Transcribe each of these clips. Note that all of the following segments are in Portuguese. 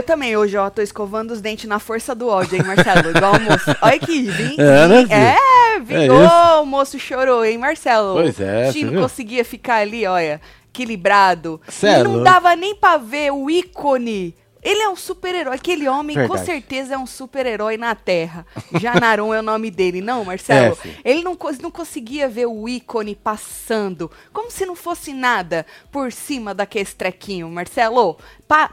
Eu também hoje, ó, tô escovando os dentes na força do ódio, hein, Marcelo? Igual o moço. Olha que vim. É, né? É, É vingou, isso. o moço chorou, hein, Marcelo? Pois é, O viu? conseguia ficar ali, olha, equilibrado. Cê é e não dava nem pra ver o ícone. Ele é um super-herói. Aquele homem, com Verdade. certeza, é um super-herói na Terra. Janaron é o nome dele, não, Marcelo? É. Ele não, não conseguia ver o ícone passando, como se não fosse nada por cima daquele trequinho, Marcelo.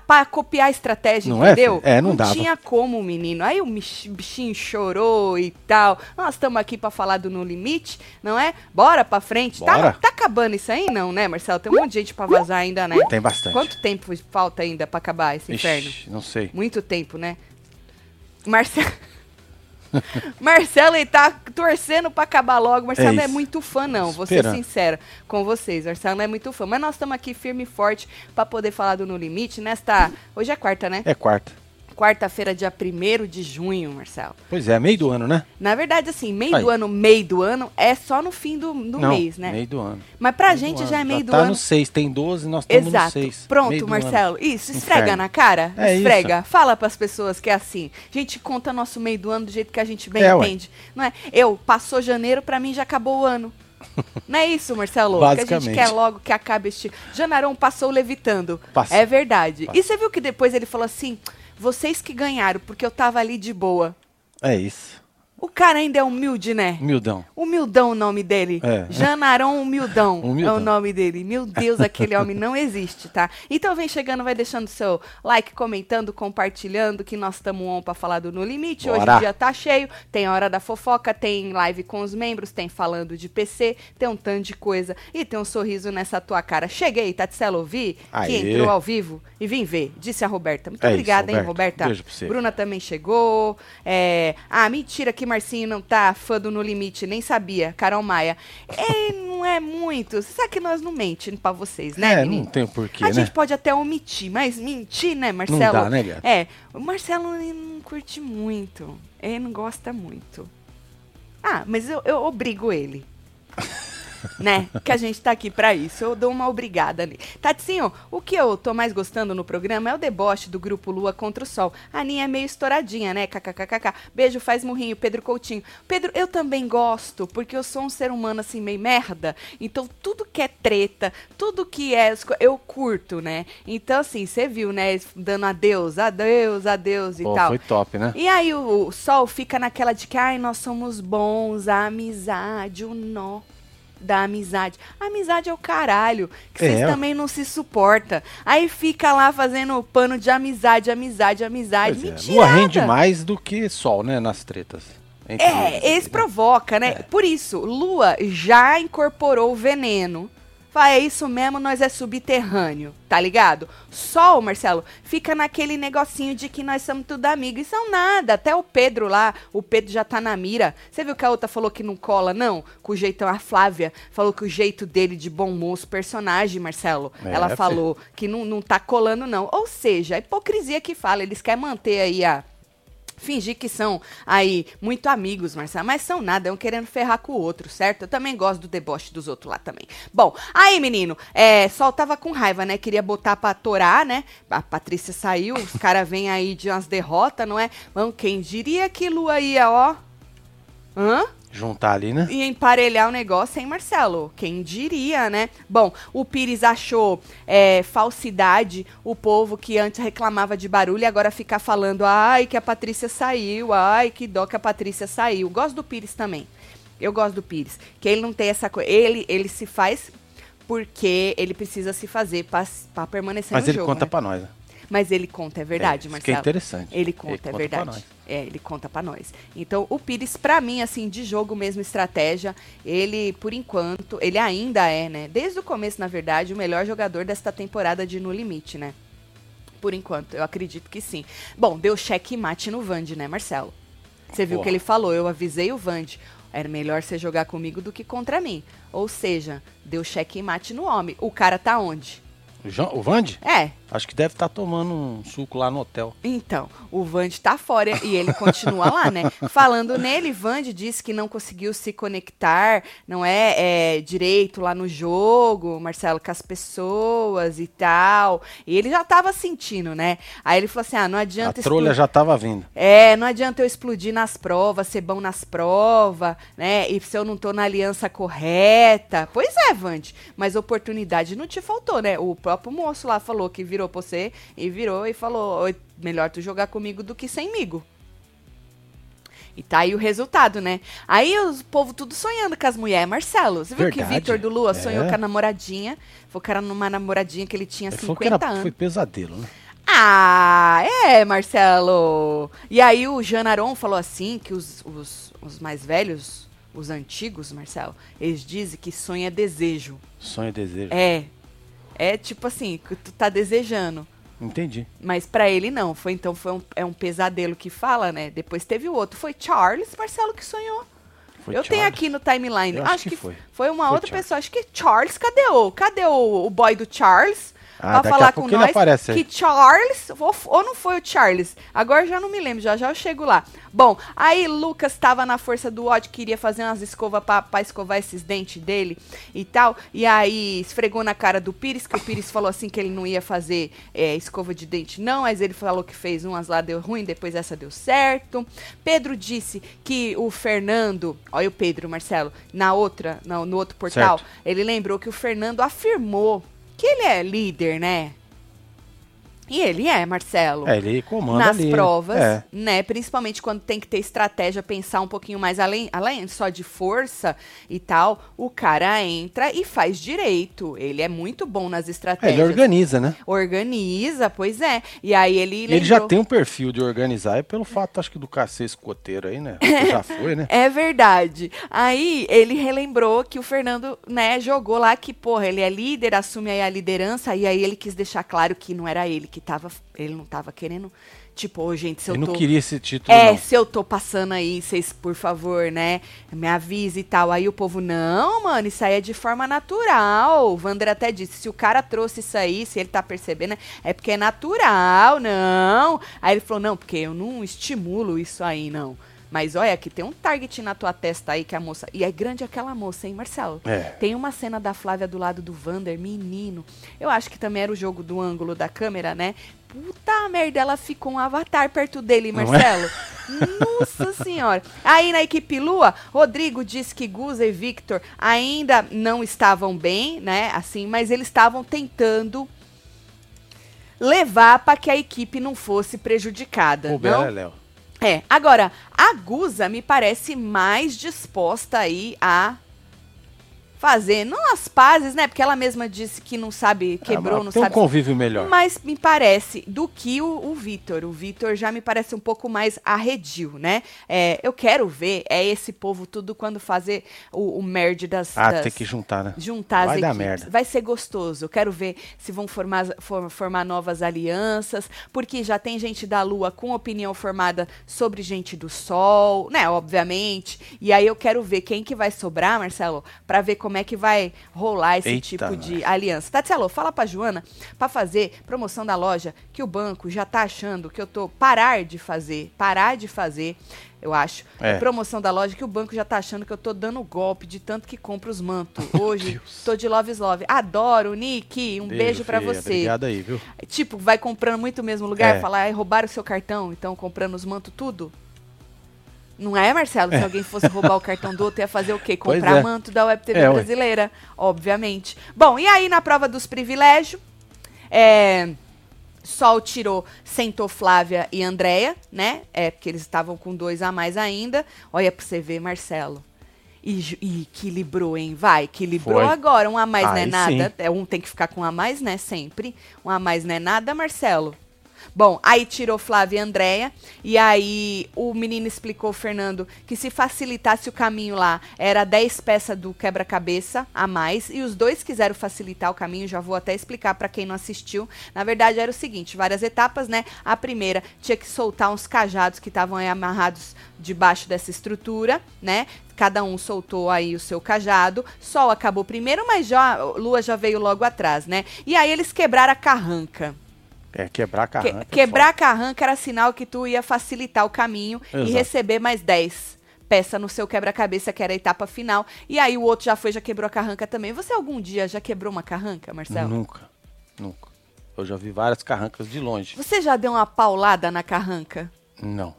Pra copiar a estratégia, Não é, entendeu? filho? É, não dava. tinha como, menino. Aí o bichinho chorou e tal. Nós estamos aqui pra falar do No Limite, não é? Bora pra frente. Tá, Bora. tá acabando isso aí, não, né, Marcelo? Tem um monte de gente pra vazar ainda, né? Tem bastante. Quanto tempo falta ainda pra acabar esse inferno? Ixi, não sei. Muito tempo, né? Marcelo. Marcelo, ele tá torcendo pra acabar logo. Marcelo É não é muito fã, não. Vou ser sincera com vocês. Marcelo não é muito fã. Mas nós estamos aqui firme e forte pra poder falar do No Limite nesta. Hoje é quarta, né? É quarta. Quarta-feira, dia 1 de junho, Marcelo. Pois é, meio do ano, né? Na verdade, assim, meio Aí. do ano, meio do ano, é só no fim do, do não, mês, né? meio do ano. Mas pra Meio gente já é meio do tá ano. no 6, tem 12, nós estamos no Exato. 6. Pronto, Marcelo. Isso, esfrega Inferno. na cara. É esfrega. Fala pras pessoas que é assim. A gente conta nosso meio do ano do jeito que a gente bem É, ué. entende. Não é? Eu, passou janeiro, pra mim já acabou o ano. Não é isso, Marcelo? Que a gente Basicamente. quer logo que acabe este. Janarão passou levitando. Passa. É verdade. Passa. E você viu que depois ele falou assim: vocês que ganharam, porque eu tava ali de boa. É isso. O cara ainda é humilde, né? Humildão. Humildão o nome dele. É. Janarão Humildão, Humildão. é o nome dele. Meu Deus, aquele homem não existe, tá? Então vem chegando, vai deixando seu like, comentando, compartilhando, que nós estamos on pra falar do No Limite. Hoje Bora. o dia tá cheio, tem a hora da fofoca, tem live com os membros, tem falando de PC, tem um tanto de coisa e tem um sorriso nessa tua cara. Cheguei, Tatselo, vi que entrou ao vivo e vim ver, disse a Roberta. Muito É isso, obrigada, hein, Roberta. Roberta? Beijo pra você. Bruna também chegou. É... Ah, mentira que Marcinho não tá fã do No Limite, nem sabia. Carol Maia. É, não é muito. Sabe que nós não mente pra vocês, né, é, menino? não tem porquê, A né? gente pode até omitir, mas mentir, né, Marcelo? dá, né, gata? É, o Marcelo ele não curte muito. Ele não gosta muito. Ah, mas eu, eu obrigo ele. né? Que a gente tá aqui pra isso. Eu dou uma obrigada nele. Tatinho, o que eu tô mais gostando no programa é o deboche do grupo Lua contra o Sol. A Aninha é meio estouradinha, né? KKKKK. Beijo, faz murrinho, Pedro Coutinho. Pedro, eu também gosto, porque eu sou um ser humano assim, meio merda. Então, tudo que é treta, tudo que é. Eu curto, né? Então, assim, você viu, né? Dando adeus, adeus, adeus e Pô, tal. foi top, né? E aí o, o Sol fica naquela de que, ai, nós somos bons, a amizade, o nó da amizade. A amizade é o caralho, que É, vocês ó. também não se suporta. Aí fica lá fazendo pano de amizade, amizade, amizade. Pois é, Mentira. Lua rende mais do que Sol, né? Nas tretas. Entre eles É, aqui, esse né? provoca, né? É. Por isso, Lua já incorporou o veneno. Fala, é isso mesmo, nós é subterrâneo, tá ligado? Sol, Marcelo, fica naquele negocinho de que nós somos tudo amigos. E são nada. Até o Pedro lá, o Pedro já tá na mira. Você viu que a outra falou que não cola, não? Com o jeitão, a Flávia falou que o jeito dele de bom moço, personagem, Marcelo, É, ela fi. falou que não, não tá colando, não. Ou seja, a hipocrisia que fala, eles querem manter aí a fingir que são aí muito amigos, Marcelo, mas são nada, é um querendo ferrar com o outro, certo? Eu também gosto do deboche dos outros lá também. Bom, aí, menino, é, Sol tava com raiva, né? Queria botar pra torar, né? A Patrícia saiu, os caras vêm aí de umas derrotas, não é? Bom, quem diria que Lua ia, ó. Hã? Juntar ali, né? Ia emparelhar o negócio, hein, Marcelo? Quem diria, né? Bom, o Pires achou é, falsidade o povo que antes reclamava de barulho e agora fica falando, ai, que a Patrícia saiu, ai, que dó que a Patrícia saiu. Gosto do Pires também. Eu gosto do Pires. Que ele não tem essa coisa. Ele, ele se faz porque ele precisa se fazer pra permanecer Mas no ele jogo. conta né? pra nós. né? Mas ele conta, é verdade, É, Marcelo. que é interessante. Ele conta, Ele é conta pra verdade. nós. É, ele conta pra nós. Então, o Pires, pra mim, assim, de jogo mesmo, estratégia, ele, por enquanto, ele ainda é, né? Desde o começo, na verdade, o melhor jogador desta temporada de No Limite, né? Por enquanto, eu acredito que sim. Bom, deu cheque mate no Vand, né, Marcelo? Você viu o que ele falou, eu avisei o Vand. Era melhor você jogar comigo do que contra mim. Ou seja, deu cheque mate no homem. O cara tá onde? O, João, o Vande? É, Acho que deve estar tomando um suco lá no hotel. Então, o Vande tá fora e ele continua lá, né? Falando nele, Vande disse que não conseguiu se conectar, não é, é, direito lá no jogo, Marcelo, com as pessoas e tal. E ele já tava sentindo, né? Aí ele falou assim: ah, não adianta. A trolha já tava vindo. É, não adianta eu explodir nas provas, ser bom nas provas, né? E se eu não tô na aliança correta. Pois é, Vande, mas oportunidade não te faltou, né? O próprio moço lá falou que virou pra você e virou e falou: melhor tu jogar comigo do que semigo. E tá aí o resultado, né? Aí o povo tudo sonhando com as mulheres. Marcelo, você viu Verdade. que Vitor do Lua sonhou É. com a namoradinha? Era numa namoradinha que ele tinha Ele falou 50 que era, anos. foi pesadelo, né? Ah, é, Marcelo. E aí o Janaron falou assim que os, os, os mais velhos, os antigos, Marcelo, eles dizem que sonho é desejo. Sonho e desejo. É. É tipo assim, que tu tá desejando. Entendi. Mas pra ele não. Foi então foi um, é um pesadelo que fala, né? Depois teve o outro. Foi Charles, Marcelo, que sonhou. Foi eu tenho Charles. aqui no timeline. Acho, acho que, que foi. foi. uma Foi outra Charles. pessoa. Acho que Charles, cadê o. Cadê o, o boy do Charles? Ah, pra falar com nós aparece que Charles, ou, ou não foi o Charles, agora já não me lembro, já já eu chego lá. Bom, aí Lucas tava na força do ódio, queria fazer umas escovas pra, pra escovar esses dentes dele e tal, e aí esfregou na cara do Pires, que o Pires falou assim que ele não ia fazer é, escova de dente não, mas ele falou que fez umas lá, deu ruim, depois essa deu certo. Pedro disse que o Fernando, olha o Pedro, Marcelo, na outra, no, no outro portal, Certo. ele lembrou que o Fernando afirmou que ele é líder, né? E ele é, Marcelo. É, ele comanda nas ali. provas, É. né? Principalmente quando tem que ter estratégia, pensar um pouquinho mais além, além só de força e tal. O cara entra e faz direito. Ele é muito bom nas É, estratégias. ele organiza, né? Organiza, pois é. E aí ele E ele já lembrou- tem um perfil de organizar, é pelo fato, acho que, do cacete escoteiro aí, né? Já foi, né? É verdade. Aí ele relembrou que o Fernando, né, jogou lá que, porra, ele é líder, assume aí a liderança, e aí ele quis deixar claro que não era ele que tava. Ele não tava querendo. Tipo, ô, gente, se eu Ele tô. não queria esse título, É, não. se eu tô passando aí, vocês, por favor, né, me avise e tal. Aí o povo, não, mano, isso aí é de forma natural. O Vander até disse, se o cara trouxe isso aí, se ele tá percebendo, é porque é natural, não. Aí ele falou, não, porque eu não estimulo isso aí, não. Mas olha, que tem um target na tua testa aí que a moça. E é grande aquela moça, hein, Marcelo? É. Tem uma cena da Flávia do lado do Vander, menino. Eu acho que também era o jogo do ângulo da câmera, né? Puta merda, ela ficou um avatar perto dele, é? Marcelo. Nossa senhora. Aí na equipe Lua, Rodrigo disse que Guza e Victor ainda não estavam bem, né? Assim, mas eles estavam tentando levar para que a equipe não fosse prejudicada. O não? Léo. É, agora, a Guza me parece mais disposta aí a fazer, não as pazes, né? Porque ela mesma disse que não sabe, quebrou, Ah, não tem sabe. um convívio melhor. Mas me parece, do que o, o Vitor. O Vitor já me parece um pouco mais arredio, né? É, eu quero ver, é esse povo tudo quando fazer o, o merge das. Ah, das- tem que juntar, né? juntar Vai as dar equipes. merda. Vai ser gostoso. Eu quero ver se vão formar, for- formar novas alianças, porque já tem gente da Lua com opinião formada sobre gente do Sol, né? Obviamente. E aí eu quero ver quem que vai sobrar, Marcelo, pra ver como é que vai rolar esse Eita, tipo de nós. aliança. Tatielo, fala pra Joana pra fazer promoção da loja que o banco já tá achando que eu tô parar de fazer, parar de fazer. Eu acho. É. Promoção da loja que o banco já tá achando que eu tô dando golpe de tanto que compra os mantos. Hoje Deus. tô de love is love. Adoro, Nick. Um beijo, filha. você. Obrigado aí, viu? Tipo, vai comprando muito no mesmo lugar, É. falar, roubaram o seu cartão, então comprando os mantos tudo? Não é, Marcelo? Se alguém fosse roubar o cartão do outro, ia fazer o quê? Comprar é. manto da Web TV É, brasileira, obviamente. Bom, e aí na prova dos privilégios, é, Sol tirou, sentou Flávia e Andréia, né? É, porque eles estavam com dois a mais ainda. Olha pra você ver, Marcelo. E, e equilibrou, hein? Vai, equilibrou Foi. agora. Um a mais não é Aí nada. sim. É, um tem que ficar com um a mais, né? Sempre. Um a mais não é nada, Marcelo. Bom, aí tirou Flávia e Andréia, e aí o menino explicou, Fernando, que se facilitasse o caminho lá, era 10 peças do quebra-cabeça a mais, e os dois quiseram facilitar o caminho, já vou até explicar para quem não assistiu. Na verdade, era o seguinte, várias etapas, né? A primeira tinha que soltar uns cajados que estavam amarrados debaixo dessa estrutura, né? Cada um soltou aí o seu cajado. Sol acabou primeiro, mas já Lua já veio logo atrás, né? E aí eles quebraram a carranca. É, quebrar Que- carranca. é quebrar a carranca era sinal que tu ia facilitar o caminho e Exato. receber mais 10 peças no seu quebra-cabeça, que era a etapa final. E aí o outro já foi, já quebrou a carranca também. Você algum dia já quebrou uma carranca. Marcelo? Nunca, nunca. Eu já vi várias carrancas de longe. Você já deu uma paulada na carranca? Não.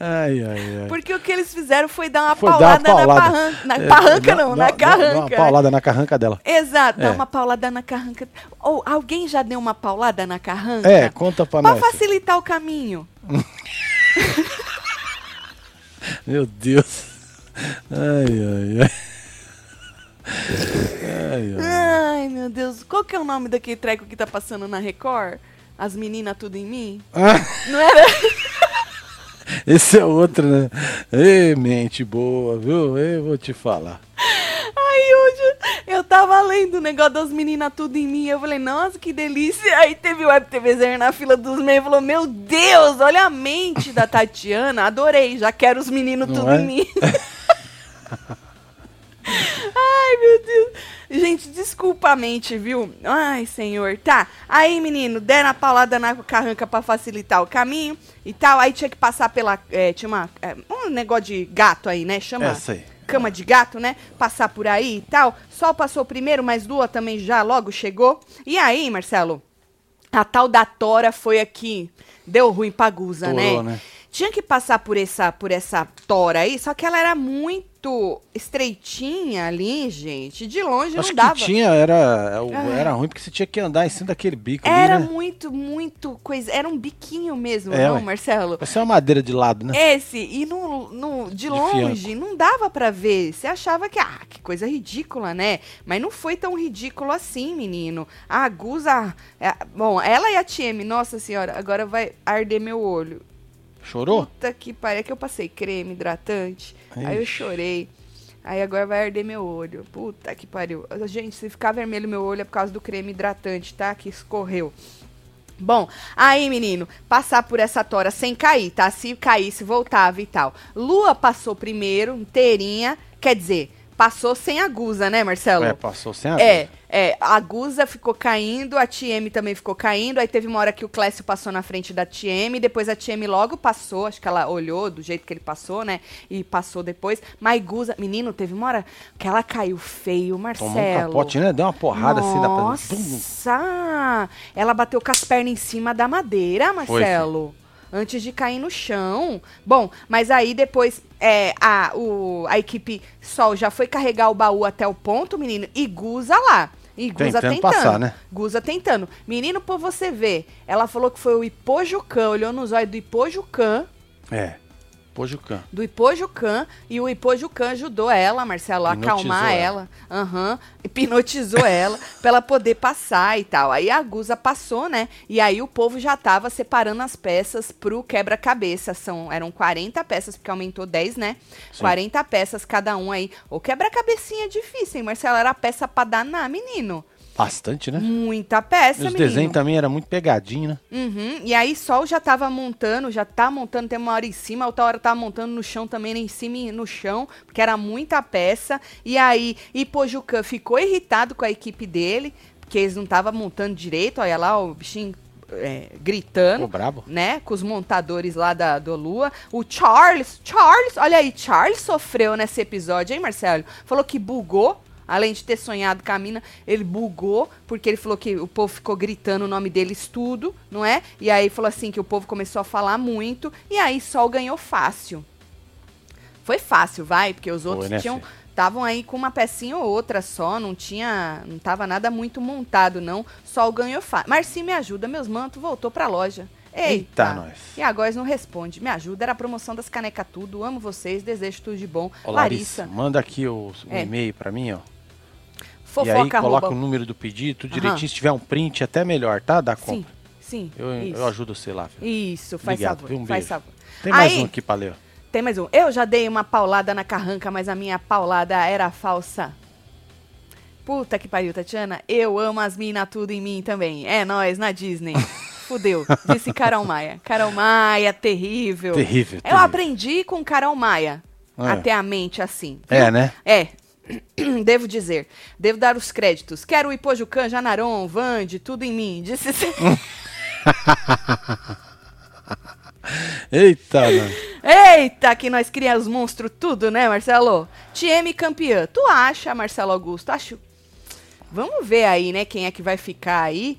Ai, ai, ai. Porque o que eles fizeram foi dar uma Foi dar paulada, uma paulada. na parranca. Na É, parranca dá- não, na Dá carranca. uma paulada na carranca dela. Exato, É. dar uma paulada na carranca. Ou alguém já deu uma paulada na carranca? É, conta pra Pra nós. facilitar o caminho. Meu Deus. Ai, ai, ai. Ai, ai. Ai, meu Deus. Qual que é o nome daquele treco que tá passando na Record? As meninas tudo em mim? Ah, Não era? esse é outro, né? Ei, mente boa, viu? Eu vou te falar. Aí hoje eu tava lendo o negócio das meninas tudo em mim. Eu falei, nossa, que delícia. Aí teve o Web na fila dos meios. Falou, meu Deus, olha a mente da Tatiana. Adorei, já quero os meninos Não tudo é? em mim. Ai, meu Deus. Gente, desculpa a mente, viu? Ai, senhor. Tá. Aí, menino, deram a paulada na carranca pra facilitar o caminho e tal. Aí tinha que passar pela. é, tinha uma, é, um negócio de gato aí, né? Chama Essa aí. cama de gato, né? Passar por aí e tal. Sol passou primeiro, mas Lua também já logo chegou. E aí, Marcelo, a tal da Tora foi aqui. Deu ruim pra Guza, Torou, né? né? Tinha que passar por essa, por essa Tora aí, só que ela era muito estreitinha ali, gente. De longe Acho não dava. que tinha, era, Ai. era ruim porque você tinha que andar em cima daquele bico Era ali, né? muito, muito coisa. Era um biquinho mesmo, É, não, ué. Marcelo? Vai ser uma madeira de lado, né? Esse, e no, no, de, De longe, não dava pra ver. Você achava que, ah, que coisa ridícula, né? Mas não foi tão ridículo assim, menino. A Guza. é, bom, ela e a TM, nossa senhora, agora vai arder meu olho. Chorou? Puta que pariu, é que eu passei creme hidratante, aí eu Ixi. chorei. Aí agora vai arder meu olho. Puta que pariu. Gente, se ficar vermelho meu olho é por causa do creme hidratante, tá? Que escorreu. Bom, aí, menino, passar por essa tora sem cair, tá? Se caísse, voltava e tal. Lua passou primeiro, inteirinha. Quer dizer, passou sem a guza, né, Marcelo? É, passou sem a É, é, a Guza ficou caindo, a TM também ficou caindo, aí teve uma hora que o Clécio passou na frente da TM, depois a TM logo passou, acho que ela olhou do jeito que ele passou, né, e passou depois, mas Guza, menino, teve uma hora que ela caiu feio, Marcelo. Tomou um capote, né? Deu uma porrada assim na Nossa, ela bateu com as pernas em cima da madeira, Marcelo. Antes de cair no chão. Bom, mas aí depois é, a, o, a equipe Sol já foi carregar o baú até o ponto, menino, e Guza lá. E Guza Tentando tentando. passar, né? Guza tentando. Menino, por você ver, ela falou que foi o Ipojucan, olhou nos olhos do Ipojucan, É. Pojucan. do Ipojucan, e o Ipojucan ajudou ela, Marcelo, a Hipnotizou acalmar ela. Aham. hipnotizou ela pra ela poder passar e tal. Aí a Guza passou, né? E aí o povo já tava separando as peças pro quebra-cabeça. São, eram 40 peças, porque aumentou 10, né? Sim. 40 peças cada um aí. O quebra-cabecinha é difícil, hein, Marcelo? Era peça pra danar, menino. Bastante, né? Muita peça, os desenhos também era muito pegadinho, né? Uhum. E aí Sol já tava montando, já tá montando, tem uma hora em cima, outra hora tava montando no chão também, em cima e no chão, porque era muita peça. E aí Ipojucan ficou irritado com a equipe dele, porque eles não estavam montando direito, olha lá o bichinho é, gritando. Brabo. Né, com os montadores lá da do Lua. O Charles, Charles, olha aí, Charles sofreu nesse episódio, hein, Marcelo? Falou que bugou, além de ter sonhado com a mina, ele bugou, porque ele falou que o povo ficou gritando o nome deles tudo, não é? E aí falou assim que o povo começou a falar muito, e aí Sol ganhou fácil. Foi fácil, vai, porque os outros né, tinham estavam aí com uma pecinha ou outra só, não tinha, não tava nada muito montado não. Sol ganhou fácil. Marci me ajuda, meus mantos voltou pra loja. Eita, Eita, nós. E agora não responde. Me ajuda, era a promoção das canecas tudo. Amo vocês, desejo tudo de bom. Ô, Larissa, Larissa, manda aqui o, o É. e-mail pra mim, ó. Fofoca e aí coloca arroba- o número do pedido, tudo Aham. direitinho. Se tiver um print, até melhor, tá? Da Sim, compra. sim. Eu, isso. eu ajudo você lá, filho. Isso, faz Obrigado, favor. viu? Um faz beijo. favor. Tem mais Aí- um aqui pra ler. ó. Tem mais um. Eu já dei uma paulada na carranca, mas a minha paulada era falsa. Puta que pariu, Tatiana. Eu amo as minas tudo em mim também. É nós na Disney. Fudeu. Disse Carol Maia. Carol Maia, terrível. Terrível, Eu terrível. aprendi com Carol Maia É. a ter a mente assim. É, né? É. Devo dizer, devo dar os créditos. Quero o Ipojucan, Janaron, Vande, tudo em mim. Disse Eita, mano. Eita, que nós criamos monstros tudo, né, Marcelo? TM campeã. Tu acha, Marcelo Augusto? Acho. Vamos ver aí, né, quem é que vai ficar aí.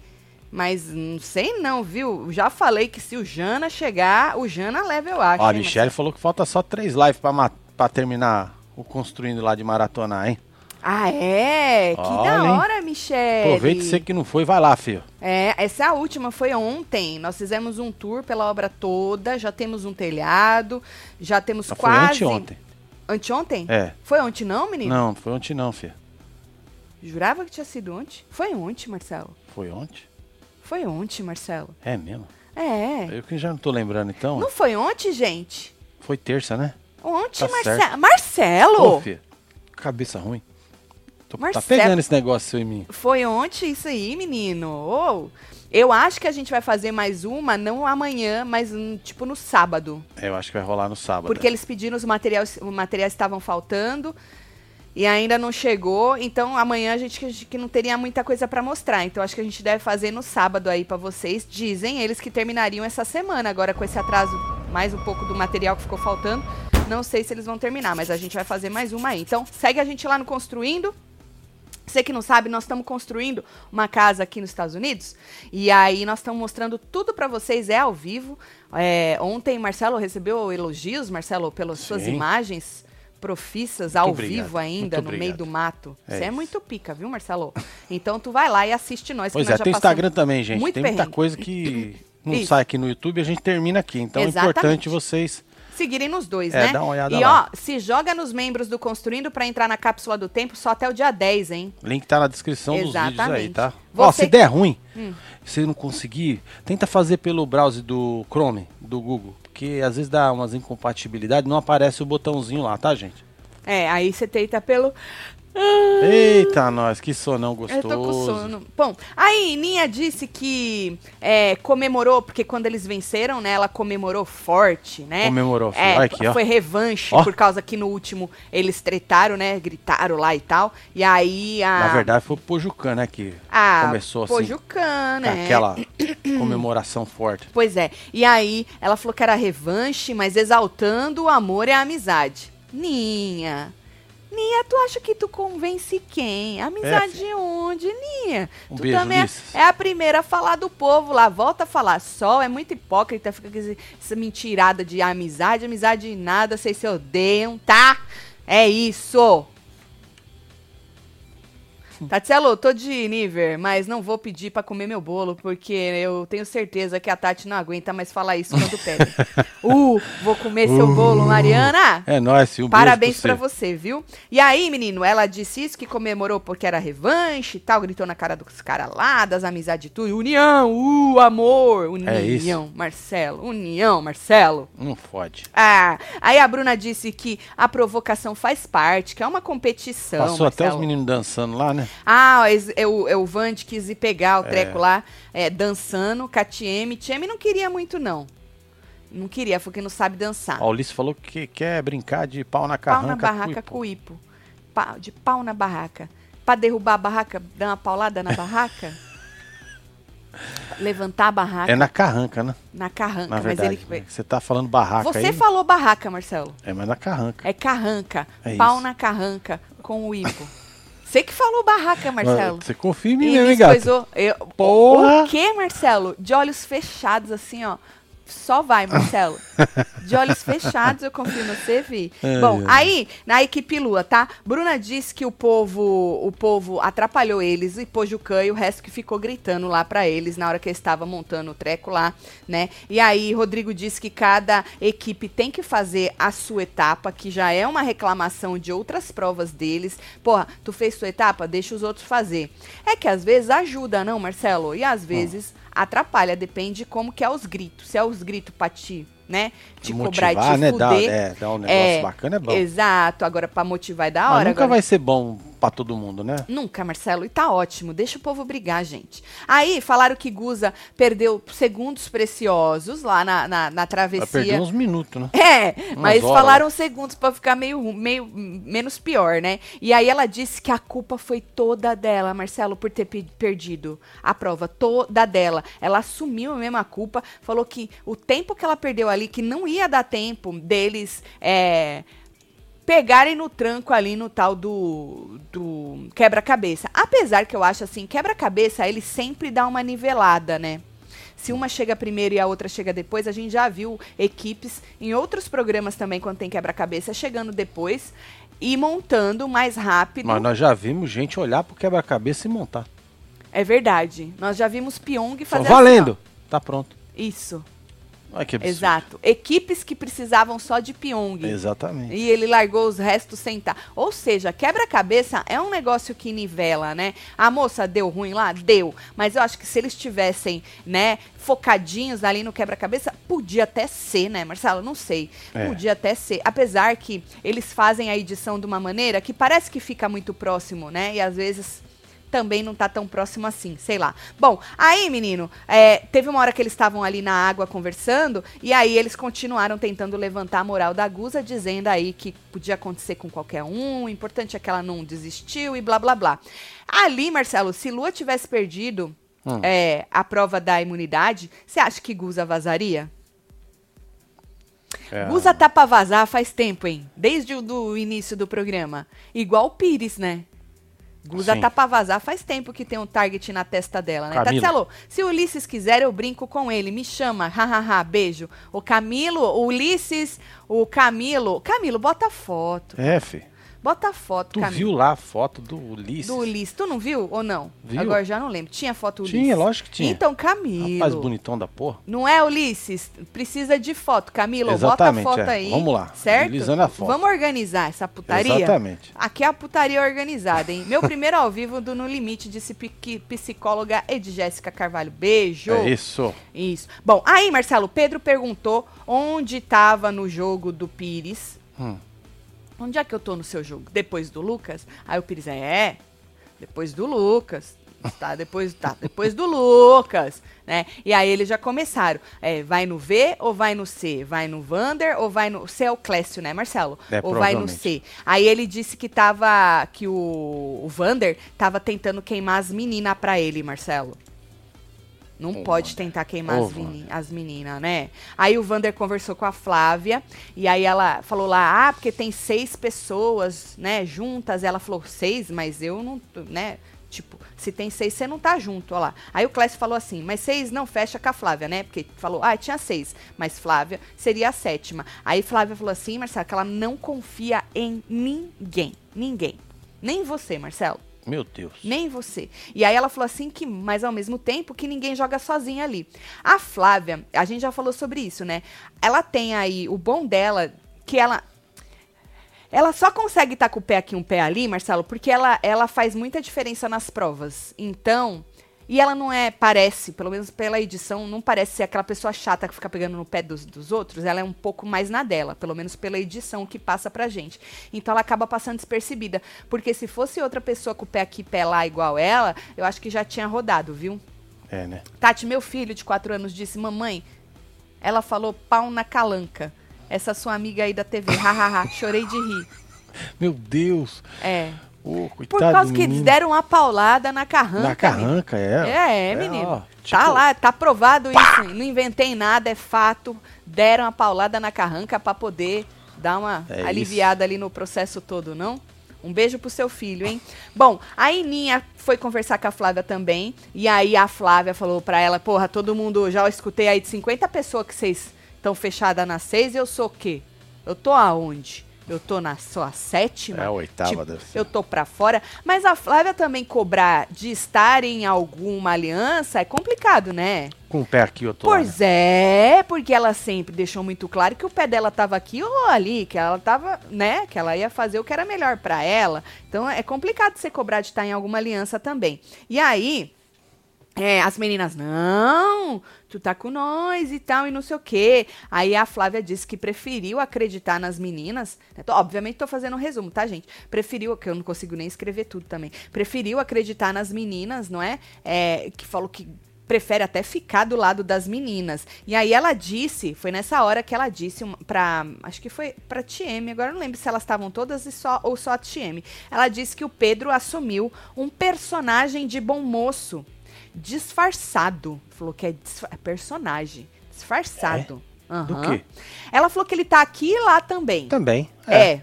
Mas não sei não, viu? Já falei que se o Jana chegar, o Jana leva, eu acho. Ó, a hein, Michelle falou que falta só três lives pra, ma- pra terminar o construindo lá de maratonar, hein? Ah, é? Que Olha, da hora, Michelle. Aproveita você que não foi, vai lá, filho. É, essa última foi ontem. Nós fizemos um tour pela obra toda, já temos um telhado, já temos foi quase... anteontem. Anteontem? É. Foi ontem não, menino? Não, não foi ontem não, filho. Jurava que tinha sido ontem. Foi ontem, Marcelo. Foi ontem? Foi ontem, Marcelo. É mesmo? É. Eu que já não tô lembrando, então. Não foi ontem, gente? Foi terça, né? Ontem, Tá Marcelo. certo. Marcelo! Ô, filho. Cabeça ruim. Tô, tá Marcelo- pegando esse negócio seu em mim. Foi ontem isso aí, menino. Ô, eu acho que a gente vai fazer mais uma, não amanhã, mas hum, tipo no sábado. É, eu acho que vai rolar no sábado. Porque eles pediram os materiais, os materiais estavam faltando e ainda não chegou. Então amanhã a gente que, a gente- que não teria muita coisa pra mostrar. Então acho que a gente deve fazer no sábado aí pra vocês. Dizem eles que terminariam essa semana. Agora com esse atraso, mais um pouco do material que ficou faltando. Não sei se eles vão terminar, mas a gente vai fazer mais uma aí. Então segue a gente lá no Construindo. Você que não sabe, nós estamos construindo uma casa aqui nos Estados Unidos e aí nós estamos mostrando tudo para vocês, é ao vivo. É, ontem Marcelo recebeu elogios, Marcelo, pelas suas Sim. imagens profissas ao obrigado, vivo ainda, muito no meio obrigado. do mato. É Você é isso. muito pica, viu, Marcelo? Então tu vai lá e assiste nós. Pois nós é, tem Instagram também, gente. muito tem muita perrengue. coisa que não Isso. sai aqui no YouTube e a gente termina aqui. Então é Exatamente. importante vocês. Seguirem nos dois, É, né? dá uma olhada e lá. ó, se joga nos membros do Construindo para entrar na cápsula do tempo só até o dia 10, hein? Link tá na descrição dos vídeos aí, Exatamente. tá? Ó, Você- se der ruim, Hum. se não conseguir, tenta fazer pelo browser do Chrome, do Google. Porque às vezes dá umas incompatibilidades, não aparece o botãozinho lá, tá, gente? É, aí você tenta pelo Eita, nós, que sonão gostoso. Eu tô com sono. Bom, aí Ninha disse que é, comemorou, porque quando eles venceram, né, ela comemorou forte, né? Comemorou, filho. É, aqui, ó. foi revanche, Ó. por causa que no último eles tretaram, né? Gritaram lá e tal. E aí a. Na verdade, foi o Pojucan, né, que a começou assim, Pojucan, né? aquela comemoração forte. Pois é. E aí ela falou que era revanche, mas exaltando o amor e a amizade. Ninha. Ninha, tu acha que tu convence quem? Amizade onde, Ninha? Um tu beijo, também é, é a primeira a falar do povo lá. Volta a falar. Sol é muito hipócrita, fica com essa mentirada de amizade, amizade nada, vocês se odeiam, tá? É isso. Tatielo, tô de nível, mas não vou pedir pra comer meu bolo, porque eu tenho certeza que a Tati não aguenta mais falar isso quando pede. uh, vou comer seu bolo, Mariana. É nóis. Um Parabéns pra pra você, viu? E aí, menino, ela disse isso que comemorou porque era revanche e tal, gritou na cara dos caras lá, das amizades tudo. União, uh, amor, união, É isso. Marcelo, união, Marcelo. Não fode. Ah, aí a Bruna disse que a provocação faz parte, que é uma competição. Passou até os Marcelo. meninos dançando lá, né? Ah, é o, é o Vande quis ir pegar o É. treco lá, é, dançando com a Tieme. Não queria muito, não. Não queria, foi que não sabe dançar. A Ulisses falou que quer brincar de pau na pau carranca. na barraca com com ipo. Pa- de pau na barraca. Pra derrubar a barraca, dar uma paulada na barraca? Levantar a barraca É na carranca, né? na carranca. Na mas verdade. ele... né? Você tá falando barraca Você aí. falou barraca, Marcelo. É, mas na carranca. É carranca. É pau isso. na carranca com o ipo. Você que falou barraca, Marcelo. Você confia em mim hein, coisou- eu- Porra! O que, Marcelo? De olhos fechados, assim, ó. Só vai, Marcelo. De olhos fechados, eu confio no você, Vi. Ai, Bom, ai. aí, na equipe Lua, tá? Bruna disse que o povo, o povo atrapalhou eles e Pojucan e o resto que ficou gritando lá pra eles na hora que eles estavam montando o treco lá, né? E aí, Rodrigo disse que cada equipe tem que fazer a sua etapa, que já é uma reclamação de outras provas deles. Porra, tu fez sua etapa? Deixa os outros fazer. É que às vezes ajuda, não, Marcelo? E às vezes atrapalha, depende de como que é os gritos. Se é os gritos pra ti, né? Te cobrar e Motivar, te né? Fuder. é, dar um negócio É, bacana é bom. Exato, agora pra motivar é da Mas hora. nunca agora... vai ser bom pra todo mundo, né? Nunca, Marcelo. E tá ótimo. Deixa o povo brigar, gente. Aí falaram que Guza perdeu segundos preciosos lá na, na, na travessia. perder uns minutos, né? É, mas horas. falaram segundos pra ficar meio, meio menos pior, né? E aí ela disse que a culpa foi toda dela, Marcelo, por ter pe- perdido a prova, toda dela. Ela assumiu a culpa, falou que o tempo que ela perdeu ali, que não ia dar tempo deles é, pegarem no tranco ali no tal do, do quebra-cabeça. Apesar que eu acho assim, quebra-cabeça ele sempre dá uma nivelada, né? Se uma chega primeiro e a outra chega depois, a gente já viu equipes em outros programas também, quando tem quebra-cabeça, chegando depois e montando mais rápido. Mas nós já vimos gente olhar pro quebra-cabeça e montar. É verdade. Nós já vimos Pyong Só fazer valendo. assim, Tá pronto. Isso, Que absurdo. exato. Equipes que precisavam só de Pyong. Exatamente. E ele largou os restos sem tá. Ou seja, quebra-cabeça é um negócio que nivela, né? A moça deu ruim lá? Deu. Mas eu acho que se eles tivessem, né, focadinhos ali no quebra-cabeça, podia até ser, né, Marcelo? Não sei. É. Podia até ser. Apesar que eles fazem a edição de uma maneira que parece que fica muito próximo, né? E às vezes também não tá tão próximo assim, sei lá. Bom, aí, menino, é, teve uma hora que eles estavam ali na água conversando, e aí eles continuaram tentando levantar a moral da Guza, dizendo aí que podia acontecer com qualquer um, o importante é que ela não desistiu e blá blá blá. Ali, Marcelo, se Lua tivesse perdido Hum. é, a prova da imunidade, você acha que Guza vazaria? É, Guza tá pra vazar faz tempo, hein? Desde o do início do programa. Igual o Pires, né? Guza Sim. tá pra vazar faz tempo que tem um target na testa dela, né? Camilo. Tatselo, se o Ulisses quiser, eu brinco com ele. Me chama, hahaha, beijo. O Camilo, o Ulisses, o Camilo. Camilo, bota foto. É, fi. Bota foto, Tu Camilo. viu lá a foto do Ulisses? Do Ulisses. Tu não viu ou não? Viu. Agora já não lembro. Tinha foto Ulisses? Tinha, lógico que tinha. Então, Camilo. Rapaz bonitão da porra. Não é, Ulisses? Precisa de foto. Camilo, Exatamente, bota a foto é. aí. Vamos lá. Certo? Utilizando a foto. Vamos organizar essa putaria? Exatamente. Aqui é a putaria organizada, hein? Meu primeiro ao vivo do No Limite, disse psicóloga Ed Jéssica Carvalho. Beijo. É isso. Isso. Bom, aí, Marcelo, Pedro perguntou onde estava no jogo do Pires. Hum. Onde é que eu tô no seu jogo? Depois do Lucas? Aí o Pires é, depois do Lucas. Tá, depois, tá, depois do Lucas, né? E aí eles já começaram. É, vai no V ou vai no C? Vai no Vander ou vai no. C é o Clécio, né, Marcelo? É, ou vai no. C. Aí ele disse que tava. que o, o Vander tava tentando queimar as meninas pra ele, Marcelo. Não pode tentar queimar as, meni- as meninas, né? Aí o Vander conversou com a Flávia e aí ela falou lá, ah, porque tem seis pessoas, né, juntas. Ela falou, seis, mas eu não, tô, né? Tipo, se tem seis, você não tá junto, ó lá. Aí o Clécio falou assim, mas seis não fecha com a Flávia, né? Porque falou, ah, tinha seis, mas Flávia seria a sétima. Aí Flávia falou assim, Marcelo, que ela não confia em ninguém. Ninguém. Nem você, Marcelo. Meu Deus. Nem você. E aí ela falou assim que, mas ao mesmo tempo, que ninguém joga sozinha ali. A Flávia, a gente já falou sobre isso, né? Ela tem aí o bom dela, que ela. Ela só consegue estar com o pé aqui um pé ali, Marcelo, porque ela, ela faz muita diferença nas provas. Então. E ela não é, parece, pelo menos pela edição, não parece ser aquela pessoa chata que fica pegando no pé dos, dos outros. Ela é um pouco mais na dela, pelo menos pela edição que passa pra gente. Então ela acaba passando despercebida. Porque se fosse outra pessoa com o pé aqui e pé lá igual ela, eu acho que já tinha rodado, viu? É, né? Tati, meu filho de 4 anos, disse: Mamãe, ela falou pau na calanca. Essa sua amiga aí da TV, hahaha, chorei de rir. Meu Deus. É. Ô, Por causa que eles deram uma paulada na carranca. Na menino. carranca, é. É, é, menino. ó, tá tipo, lá, tá provado isso. Não inventei nada, é fato. Deram uma paulada na carranca pra poder dar uma É aliviada ali no processo todo, não? Um beijo pro seu filho, hein? Bom, a Ininha foi conversar com a Flávia também. E aí a Flávia falou pra ela: Porra, todo mundo, já escutei aí de 50 pessoas que vocês estão fechadas nas seis. E eu sou o quê? Eu tô aonde? Eu tô na sua sétima? É a oitava, Tipo, deve ser. Eu tô pra fora. Mas a Flávia também cobrar de estar em alguma aliança é complicado, né? Com o pé aqui, eu tô lá, né? Pois é, porque ela sempre deixou muito claro que o pé dela tava aqui ou ali, que ela tava, né, que ela ia fazer o que era melhor pra ela. Então é complicado você cobrar de estar em alguma aliança também. E aí, É, as meninas, não, tu tá com nós e tal, e não sei o quê. Aí a Flávia disse que preferiu acreditar nas meninas. né, tô- obviamente tô fazendo um resumo, tá, gente? Preferiu, que eu não consigo nem escrever tudo também. Preferiu acreditar nas meninas, não é? É, que falou que prefere até ficar do lado das meninas. E aí ela disse, foi nessa hora que ela disse pra, acho que foi pra TM, agora não lembro se elas estavam todas e só, ou só a TM. Ela disse que o Pedro assumiu um personagem de bom moço, disfarçado. Falou que é, é personagem, disfarçado. Do Aham. quê? Ela falou que ele tá aqui e lá também. Também. É.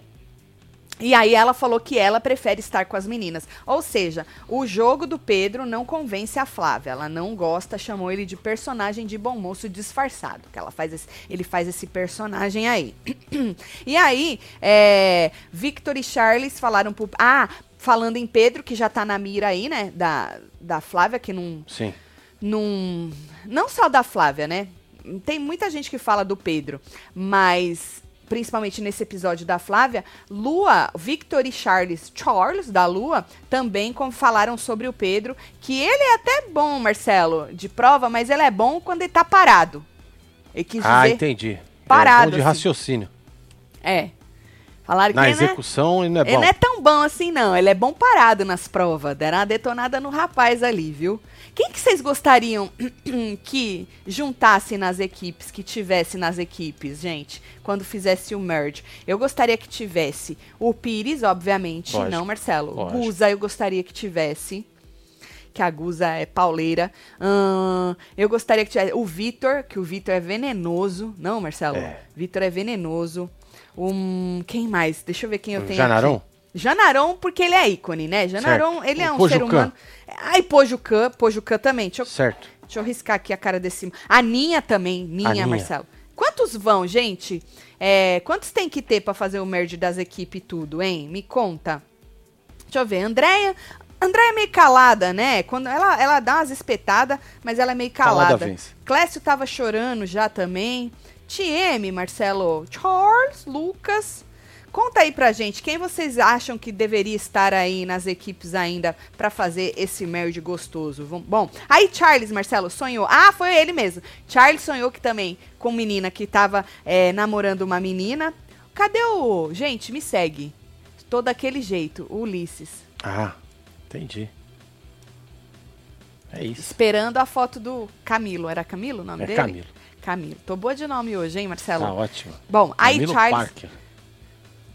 E aí ela falou que ela prefere estar com as meninas. Ou seja, o jogo do Pedro não convence a Flávia. Ela não gosta, chamou ele de personagem de bom moço disfarçado. Que ela faz esse- ele faz esse personagem aí. e aí, é, Victor e Charles falaram pro. Ah, falando em Pedro, que já tá na mira aí, né? Da, da Flávia, que não, Sim. num. Não só da Flávia, né? Tem muita gente que fala do Pedro, mas principalmente nesse episódio da Flávia, Lua, Victor e Charles, Charles da Lua, também falaram sobre o Pedro, que ele é até bom, Marcelo, de prova, mas ele é bom quando ele tá parado. Ele quis Ah, dizer, entendi. parado, É bom de assim. raciocínio. é. Falaram Na que ele não é- execução ele não é ele bom. não é tão bom assim, não. Ele é bom parado nas provas. Deram uma detonada no rapaz ali, viu? Quem que vocês gostariam que juntasse nas equipes, que tivesse nas equipes, gente, quando fizesse o merge? Eu gostaria que tivesse o Pires, obviamente. Lógico, não, Marcelo. lógico. Guza, eu gostaria que tivesse. Que a Guza é pauleira. Ahn, eu gostaria que tivesse o Vitor, que o Vitor é venenoso. Não, Marcelo? É. Vitor é venenoso. Um, quem mais? Deixa eu ver quem eu tenho Janarão? aqui. Janaron, porque ele é ícone, né? Janaron, Certo. ele é um ser Pojucan. humano. Ai, Pojucan, Pojucan também. Deixa eu, Certo. deixa eu riscar aqui a cara desse. A Ninha também, Ninha, Ninha. Marcelo. Quantos vão, gente? É, quantos tem que ter pra fazer o merge das equipes e tudo, hein? Me conta. Deixa eu ver. Andréia. Andréia é meio calada, né? Quando ela, ela dá umas espetadas, mas ela é meio Calada calada. vence. Clécio tava chorando já também. TM, Marcelo. Charles, Lucas. Conta aí pra gente, quem vocês acham que deveria estar aí nas equipes ainda pra fazer esse merge gostoso? Bom, aí Charles, Marcelo, sonhou. Ah, foi ele mesmo. Charles sonhou que também com menina que tava é, namorando uma menina. Cadê o... Gente, me segue. Tô daquele jeito, o Ulisses. Ah, entendi. É isso. Esperando a foto do Camilo. Era Camilo o nome É dele? Camilo. Camilo. Tô boa de nome hoje, hein, Marcelo? Tá ótimo. Bom, aí Camilo Charles...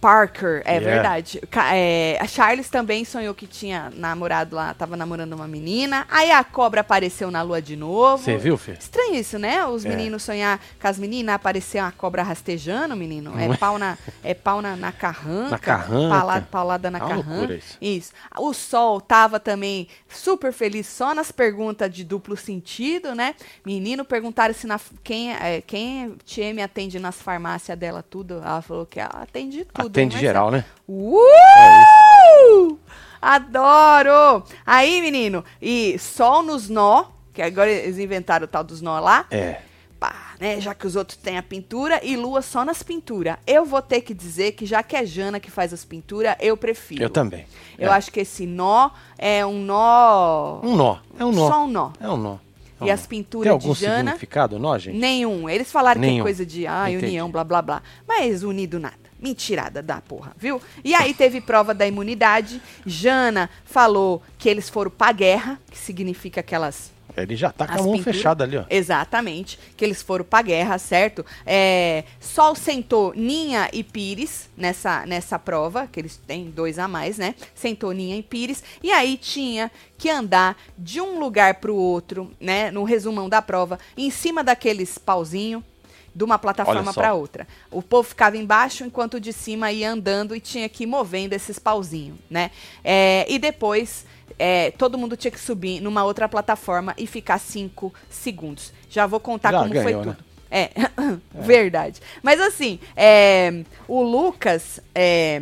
Parker. É Yeah. verdade. É, a Charles também sonhou que tinha namorado lá, tava namorando uma menina. Aí a cobra apareceu na lua de novo. Você viu, Fê? Estranho isso, né? Os É. meninos sonhar com as meninas, aparecer uma cobra rastejando, menino. É é? pau na, é pau na, na carranca. Na carranca. Paulada, paulada na É uma carranca. isso. Isso. O Sol tava também super feliz só nas perguntas de duplo sentido, né? Menino, perguntaram se na, quem, é, quem TM atende nas farmácias dela tudo. Ela falou que ela atende tudo. Atende hein, geral, né? Uh! Adoro! Aí, menino, e sol nos nó, que agora eles inventaram o tal dos nó lá. É. Pá, né? Já que os outros têm a pintura e lua só nas pinturas. Eu vou ter que dizer que já que é Jana que faz as pinturas, eu prefiro. Eu também. Eu É. acho que esse nó é um nó. Um nó. É um nó. Só um nó. É um nó. É E as Tem pinturas algum de Jana. significado nó, gente? Nenhum. Eles falaram que é Nenhum. coisa de ah, Entendi. união, blá blá blá. Mas unido nada. Mentirada da porra, viu? E aí teve prova da imunidade. Jana falou que eles foram pra guerra, que significa aquelas Ele já tá com As a mão pinturas. fechada ali, ó. Exatamente, que eles foram pra guerra, certo? É, Sol sentou Ninha e Pires nessa, nessa prova, que eles têm dois a mais, né? Sentou Ninha e Pires, e aí tinha que andar de um lugar pro outro, né? No resumão da prova, em cima daqueles pauzinho de uma plataforma para outra. O povo ficava embaixo enquanto o de cima ia andando e tinha que ir movendo esses pauzinhos, né? É, e depois é, todo mundo tinha que subir numa outra plataforma e ficar cinco segundos. Já vou contar Já como foi ganhou, tudo. né? É, verdade. Mas assim, é, o Lucas, é,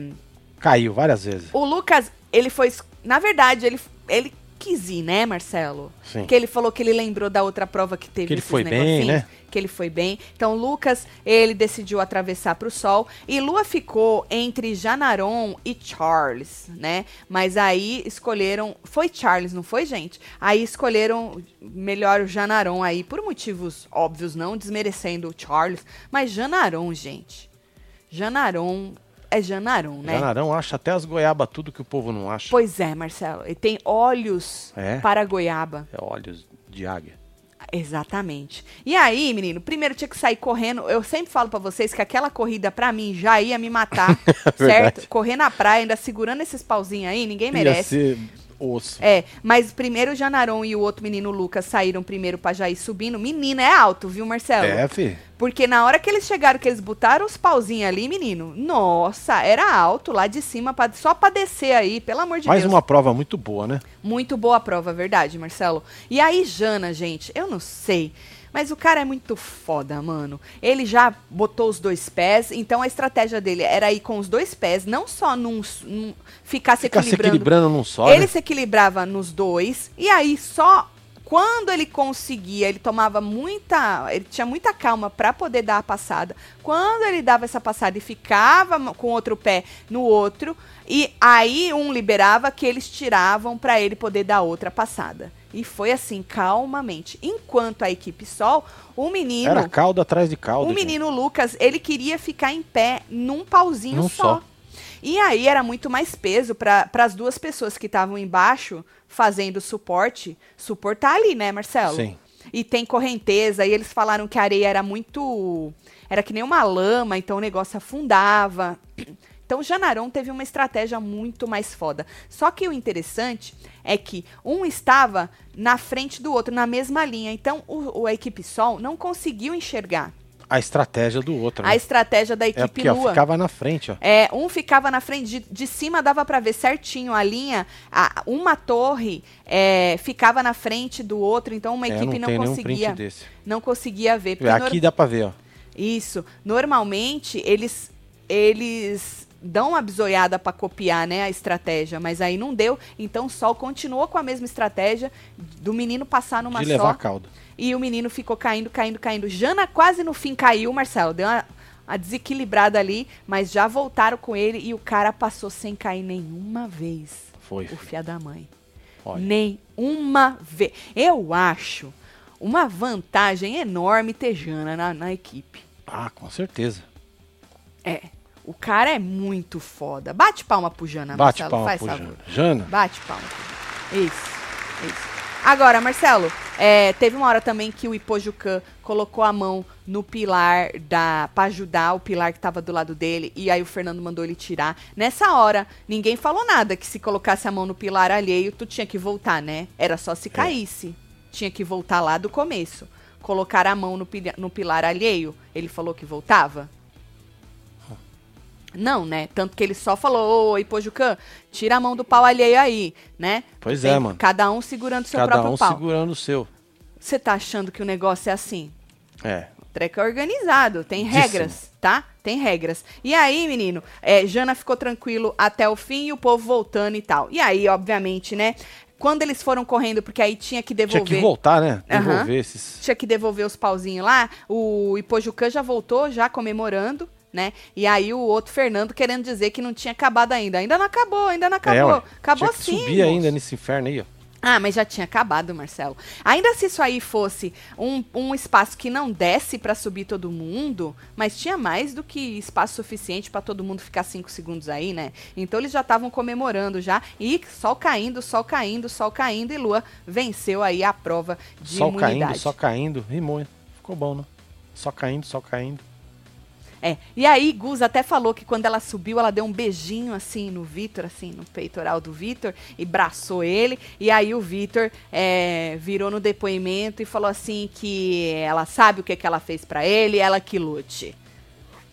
Caiu várias vezes. o Lucas, ele foi, na verdade, ele, ele ir, né, Marcelo? Sim. Que ele falou que ele lembrou da outra prova que teve Que ele foi bem, né? Que ele foi bem. Então, Lucas, ele decidiu atravessar para o Sol. E Lua ficou entre Janaron e Charles, né? Mas aí escolheram. Foi Charles, não foi, gente? Aí escolheram melhor o Janaron aí, por motivos óbvios, não desmerecendo o Charles. Mas Janaron, gente. Janaron é Janaron, né? Janarão acha até as goiabas tudo que o povo não acha. Pois é, Marcelo. Ele tem olhos É? para goiaba. É olhos de águia. Exatamente. E aí, menino, primeiro tinha que sair correndo. Eu sempre falo pra vocês que aquela corrida pra mim já ia me matar, certo? Verdade. Correr na praia, ainda segurando esses pauzinhos aí, ninguém Ia merece. ser osso. É, mas primeiro o Janaron e o outro menino Lucas saíram primeiro pra já ir subindo. Menina, é alto, viu, Marcelo? É, fi. Porque na hora que eles chegaram, que eles botaram os pauzinhos ali, menino, nossa, era alto lá de cima, pra, só pra descer aí, pelo amor de Mais Deus. uma prova muito boa, né? Muito boa a prova, verdade, Marcelo? E aí, Jana, gente, eu não sei. Mas o cara é muito foda, mano. Ele já botou os dois pés, então a estratégia dele era ir com os dois pés, não só num, num- ficar se Ficar se equilibrando. equilibrando num só, ele né? se equilibrava nos dois, e aí só quando ele conseguia, ele tomava muita, ele tinha muita calma pra poder dar a passada. Quando ele dava essa passada e ficava com o outro pé no outro, e aí um liberava que eles tiravam pra ele poder dar outra passada. E foi assim, calmamente. Enquanto a equipe Sol, o menino, Era caldo atrás de caldo. o gente. menino Lucas, ele queria ficar em pé num pauzinho Num só. só. E aí era muito mais peso para as duas pessoas que estavam embaixo fazendo suporte, suportar ali, né, Marcelo? Sim. E tem correnteza, e eles falaram que a areia era muito. Era que nem uma lama, então o negócio afundava. Então o Janarão teve uma estratégia muito mais foda. Só que o interessante é que um estava na frente do outro, na mesma linha. Então o, o- a equipe Sol não conseguiu enxergar A estratégia do outro. a né? estratégia da É equipe porque ó, Lua. ficava na frente, ó. É, um ficava na frente, de, de cima dava pra ver certinho a linha, a- uma torre é, ficava na frente do outro, então uma É, equipe não não, conseguia, não conseguia ver. porque Aqui nor- dá pra ver, ó. Isso, normalmente eles eles dão uma bisoiada pra copiar, né, a estratégia, mas aí não deu, então o Sol continuou com a mesma estratégia do menino passar numa de só. levar caldo. E o menino ficou caindo, caindo, caindo. Jana quase no fim caiu, Marcelo. Deu uma, uma desequilibrada ali, mas já voltaram com ele e o cara passou sem cair nenhuma vez. Foi. O fia da mãe. Olha. Nenhuma vez. Eu acho uma vantagem enorme ter Jana na, na equipe. Ah, com certeza. É. O cara é muito foda. Bate palma pro Jana, Bate Marcelo. palma faz pro favor. Jana. Jana, Bate palma. Isso, isso. Agora, Marcelo, é, teve uma hora também que o Ipojucan colocou a mão no pilar da para ajudar o pilar que tava do lado dele e aí o Fernando mandou ele tirar. Nessa hora, ninguém falou nada que se colocasse a mão no pilar alheio, tu tinha que voltar, né? Era só se caísse. Tinha que voltar lá do começo. Colocar a mão no, no pilar alheio, ele falou que voltava? Não, né? Tanto que ele só falou, ô Ipojucan, tira a mão do pau alheio aí, né? Pois Tem é, mano. Cada um segurando seu Cada próprio um pau. segurando o seu. Você tá achando que o negócio é assim? É. O treco é organizado, tem Díssimo. regras, tá? Tem regras. E aí, menino, é, Jana ficou tranquilo até o fim e o povo voltando e tal. E aí, obviamente, né? Quando eles foram correndo, porque aí tinha que Tinha devolver. que voltar, né? Devolver esses. tinha que devolver os pauzinhos lá. O Ipojucan já voltou, já comemorando, né? E aí o outro Fernando querendo dizer que não tinha acabado ainda. Ainda não acabou, ainda não acabou. É, acabou Tinha que sim. subir ainda nesse inferno aí, ó. Ah, mas já tinha acabado, Marcelo. Ainda se isso aí fosse um, um espaço que não desse pra subir todo mundo, mas tinha mais do que espaço suficiente pra todo mundo ficar cinco segundos aí, né? Então eles já estavam comemorando já. E sol caindo, sol caindo, sol caindo. E Lua venceu aí a prova de Só imunidade. caindo, só caindo. Rimou, hein? Ficou bom, né? Só caindo, só caindo. É. E aí, Gus até falou que quando ela subiu, ela deu um beijinho assim no Vitor, assim, no peitoral do Vitor, e braçou ele. E aí o Vitor é, virou no depoimento e falou assim que ela sabe o que, que ela fez pra ele, ela que lute.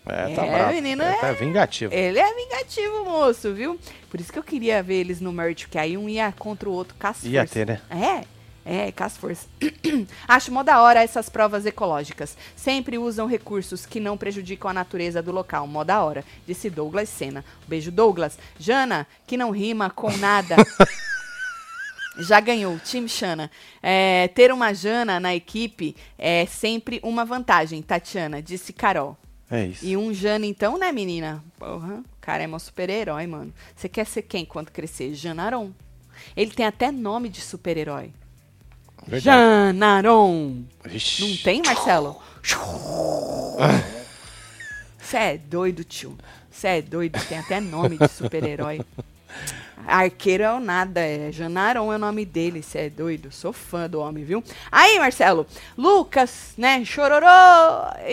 É, tá É, bravo. menino, é, tá vingativo. Ele é vingativo, moço, viu? Por isso que eu queria ver eles no merge, que aí um ia contra o outro, caça Ia ter, né? É, é, caça força. Acho mó da hora essas provas ecológicas. Sempre usam recursos que não prejudicam a natureza do local. Mó da hora, disse Douglas Senna. Beijo, Douglas. Jana, que não rima com nada. Já ganhou, time Xana. É, ter uma Jana na equipe é sempre uma vantagem, Tatiana, disse Carol. É isso. E um Jana, então, né, menina? Porra, o cara é meu super-herói, mano. Você quer ser quem quando crescer? Janaron. Ele tem até nome de super-herói. Verdade. Janaron. Ixi. Não tem, Marcelo? Você é doido, tio. Você é doido, tem até nome de super-herói. Arqueiro é o nada, é Janaron é o nome dele, você é doido. Sou fã do homem, viu? Aí, Marcelo, Lucas, né, chororô.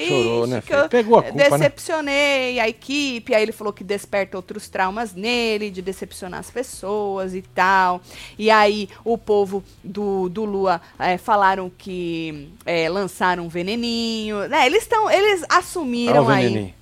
Chorou, né, filho? Pegou a culpa, né? Decepcionei a equipe, aí ele falou que desperta outros traumas nele, de decepcionar as pessoas e tal. E aí o povo do, do Lua é, falaram que é, lançaram um veneninho. Né, eles estão, eles assumiram o aí.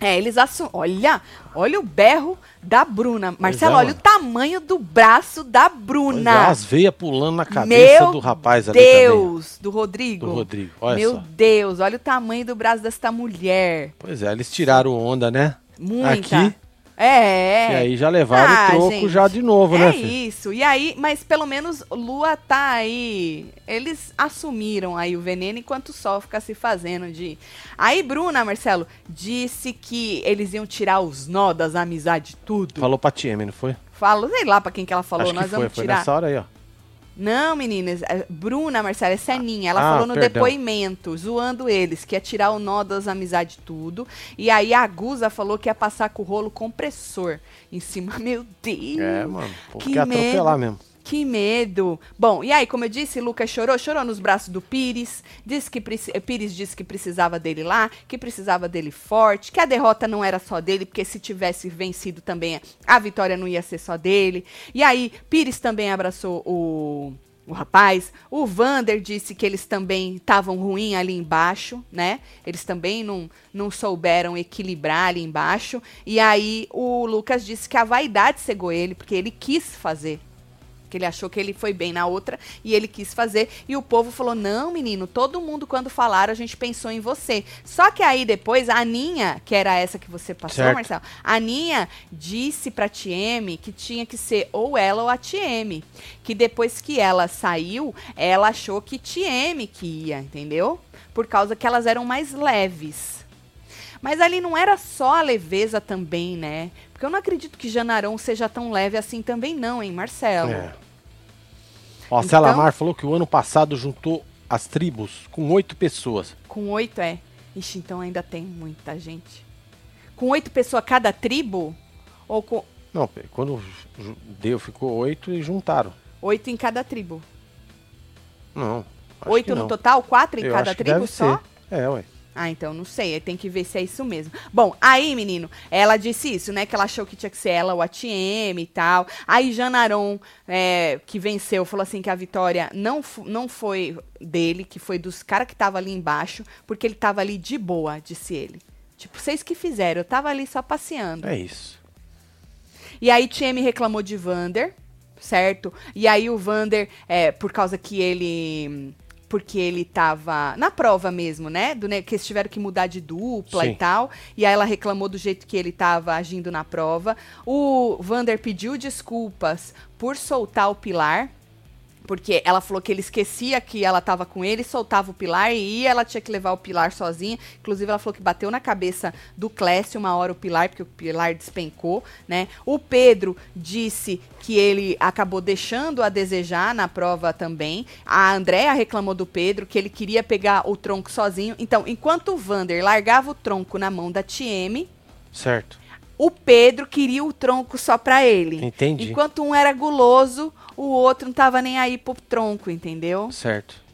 É, eles assumem. Olha, olha o berro da Bruna. Marcelo, é, olha o tamanho do braço da Pois é, Bruna. as veias pulando na cabeça Meu do rapaz ali também. Deus, do Rodrigo. Do Rodrigo, olha Meu só. Deus, olha o tamanho do braço desta mulher. Pois é, eles tiraram onda, né? Muita. Aqui. É. E aí já levaram Ah, o troco gente, já de novo, é né, filho? isso. E aí, mas pelo menos Lua tá aí. Eles assumiram aí o veneno enquanto o sol fica se fazendo de. Aí Bruna, Marcelo, disse que eles iam tirar os nó das amizades tudo. Falou pra TM, não foi? Falo, sei lá pra quem que ela falou, Acho nós foi, vamos foi tirar. nessa hora aí, ó. Não, meninas, é, Bruna, Marcela, é Seninha. Ela Ah, falou no perdão. depoimento, zoando eles, que ia tirar o nó das amizades tudo. E aí a Guza falou que ia passar com o rolo compressor em cima. Meu Deus! É, mano. Que quer atropelar medo. mesmo. Que medo! Bom, e aí, como eu disse, Lucas chorou, chorou nos braços do Pires, disse que eh, Pires disse que precisava dele lá, que precisava dele forte, que a derrota não era só dele, porque se tivesse vencido também a vitória não ia ser só dele. E aí, Pires também abraçou o o rapaz, o Vander disse que eles também estavam ruim ali embaixo, né? Eles também não, não souberam equilibrar ali embaixo. E aí o Lucas disse que a vaidade cegou ele, porque ele quis fazer. Que ele achou que ele foi bem na outra e ele quis fazer. E o povo falou: não, menino, todo mundo, quando falaram, a gente pensou em você. Só que aí depois, a Aninha, que era essa que você passou, Certo. Marcelo, a Aninha disse pra TM que tinha que ser ou ela ou a TM. Que depois que ela saiu, ela achou que TM que ia, entendeu? Por causa que elas eram mais leves. Mas ali não era só a leveza também, né? Porque eu não acredito que Janarão seja tão leve assim também não, hein, Marcelo? É. Ó, Então- Selamar falou que o ano passado juntou as tribos com oito pessoas. Com oito é. Ixi, então ainda tem muita gente. Com oito pessoas cada tribo? Ou com Não, quando deu, ficou oito e juntaram. oito em cada tribo? Não. oito no total? Quatro em Eu cada tribo só? ser. É, ué. Ah, então não sei, tem que ver se é isso mesmo. Bom, aí, menino, ela disse isso, né? Que ela achou que tinha que ser ela o ATM e tal. Aí Janaron, é, que venceu, falou assim que a vitória não, não foi dele, que foi dos caras que tava ali embaixo, porque ele tava ali de boa, disse ele. Tipo, vocês que fizeram, eu tava ali só passeando. É isso. E aí TM reclamou de Vander, certo? E aí o Vander, é, por causa que ele. Porque ele tava na prova mesmo, né? Do, né? Que eles tiveram que mudar de dupla Sim. e tal. E aí ela reclamou do jeito que ele tava agindo na prova. O Vander pediu desculpas por soltar o pilar. Porque ela falou que ele esquecia que ela tava com ele, soltava o pilar e ela tinha que levar o pilar sozinha. Inclusive, ela falou que bateu na cabeça do Clécio uma hora o pilar, porque o pilar despencou, né? O Pedro disse que ele acabou deixando a desejar na prova também. A Andréa reclamou do Pedro, que ele queria pegar o tronco sozinho. Então, enquanto o Vander largava o tronco na mão da TM, Certo. o Pedro queria o tronco só pra ele. Entendi. Enquanto um era guloso, o outro não tava nem aí pro tronco, entendeu? Certo.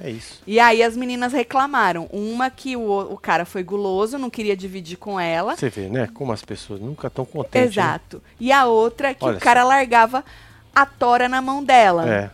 É isso. E aí as meninas reclamaram. Uma que o, o cara foi guloso, não queria dividir com ela. Você vê, né? Como as pessoas nunca estão contentes. né? Exato. E a outra que Olha o cara só. largava a tora na mão dela. É.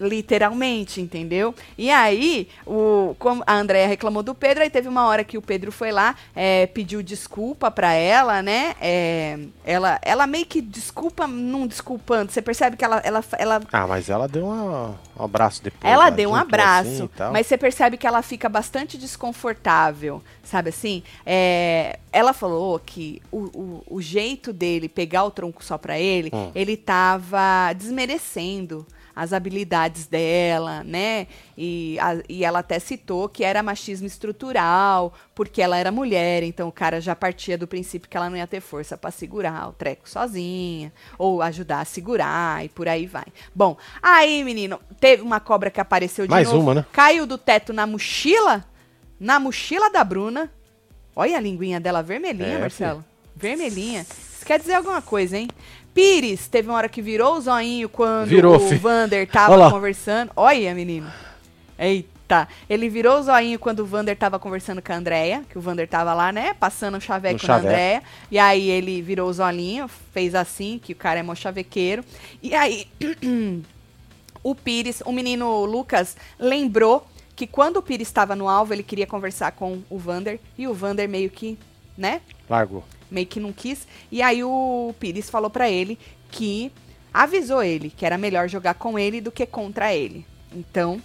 Literalmente, entendeu? E aí, o, como a Andrea reclamou do Pedro, aí teve uma hora que o Pedro foi lá, é, pediu desculpa pra ela, né? É, ela, ela meio que desculpa, não desculpando. Você percebe que ela. ela, ela Ah, mas ela deu uma- um abraço depois. ela lá, deu um juntou abraço, assim mas você percebe que ela fica bastante desconfortável, sabe assim? É, ela falou que o, o, o jeito dele pegar o tronco só pra ele, Hum. ele tava desmerecendo as habilidades dela, né? E, a- e ela até citou que era machismo estrutural, porque ela era mulher, então o cara já partia do princípio que ela não ia ter força pra segurar o treco sozinha, ou ajudar a segurar, e por aí vai. Bom, aí, menino, teve uma cobra que apareceu de Mais novo, uma, né? caiu do teto na mochila, na mochila da Bruna. Olha a linguinha dela vermelhinha, É, Marcelo. Vermelhinha. Isso quer dizer alguma coisa, hein? Pires, teve uma hora que virou o zoinho quando Virou, o fi. Vander tava lá. conversando. Olha, menino. Eita. Ele virou o zoinho quando o Vander tava conversando com a Andrea, que o Vander tava lá, né, passando o chaveco na. Andrea. E aí ele virou o zolinho, fez assim, que o cara é mó chavequeiro. E aí o Pires, o menino Lucas, lembrou que quando o Pires estava no alvo, ele queria conversar com o Vander. E o Vander meio que, né, Largou. Meio que não quis. E aí o Pires falou pra ele que avisou ele que era melhor jogar com ele do que contra ele. Então,